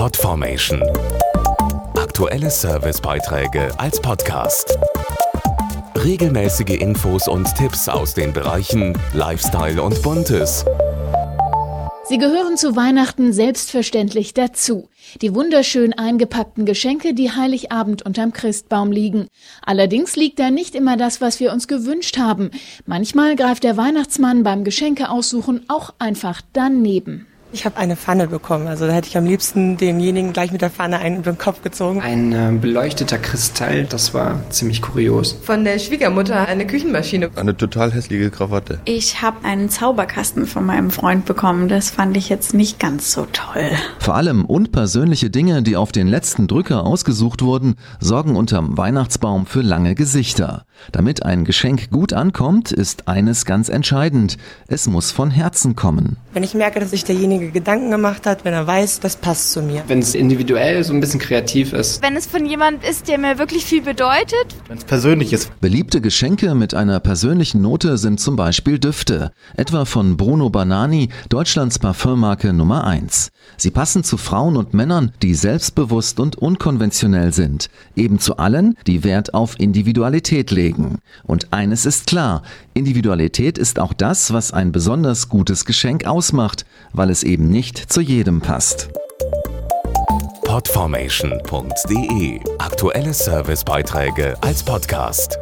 Podformation. Aktuelle Servicebeiträge als Podcast. Regelmäßige Infos und Tipps aus den Bereichen Lifestyle und Buntes. Sie gehören zu Weihnachten selbstverständlich dazu. Die wunderschön eingepackten Geschenke, die Heiligabend unterm Christbaum liegen. Allerdings liegt da nicht immer das, was wir uns gewünscht haben. Manchmal greift der Weihnachtsmann beim Geschenkeaussuchen auch einfach daneben. Ich habe eine Pfanne bekommen. Also da hätte ich am liebsten demjenigen gleich mit der Pfanne einen über den Kopf gezogen. Ein äh, beleuchteter Kristall, das war ziemlich kurios. Von der Schwiegermutter eine Küchenmaschine. Eine total hässliche Krawatte. Ich habe einen Zauberkasten von meinem Freund bekommen. Das fand ich jetzt nicht ganz so toll. Vor allem unpersönliche Dinge, die auf den letzten Drücker ausgesucht wurden, sorgen unterm Weihnachtsbaum für lange Gesichter. Damit ein Geschenk gut ankommt, ist eines ganz entscheidend. Es muss von Herzen kommen. Wenn ich merke, dass sich derjenige Gedanken gemacht hat, wenn er weiß, das passt zu mir. Wenn es individuell so ein bisschen kreativ ist. Wenn es von jemand ist, der mir wirklich viel bedeutet. Wenn es persönlich ist. Beliebte Geschenke mit einer persönlichen Note sind zum Beispiel Düfte. Etwa von Bruno Banani, Deutschlands Parfümmarke Nummer 1. Sie passen zu Frauen und Männern, die selbstbewusst und unkonventionell sind. Eben zu allen, die Wert auf Individualität legen. Und eines ist klar, Individualität ist auch das, was ein besonders gutes Geschenk ausmacht, weil es eben nicht zu jedem passt. Podformation.de Aktuelle Servicebeiträge als Podcast.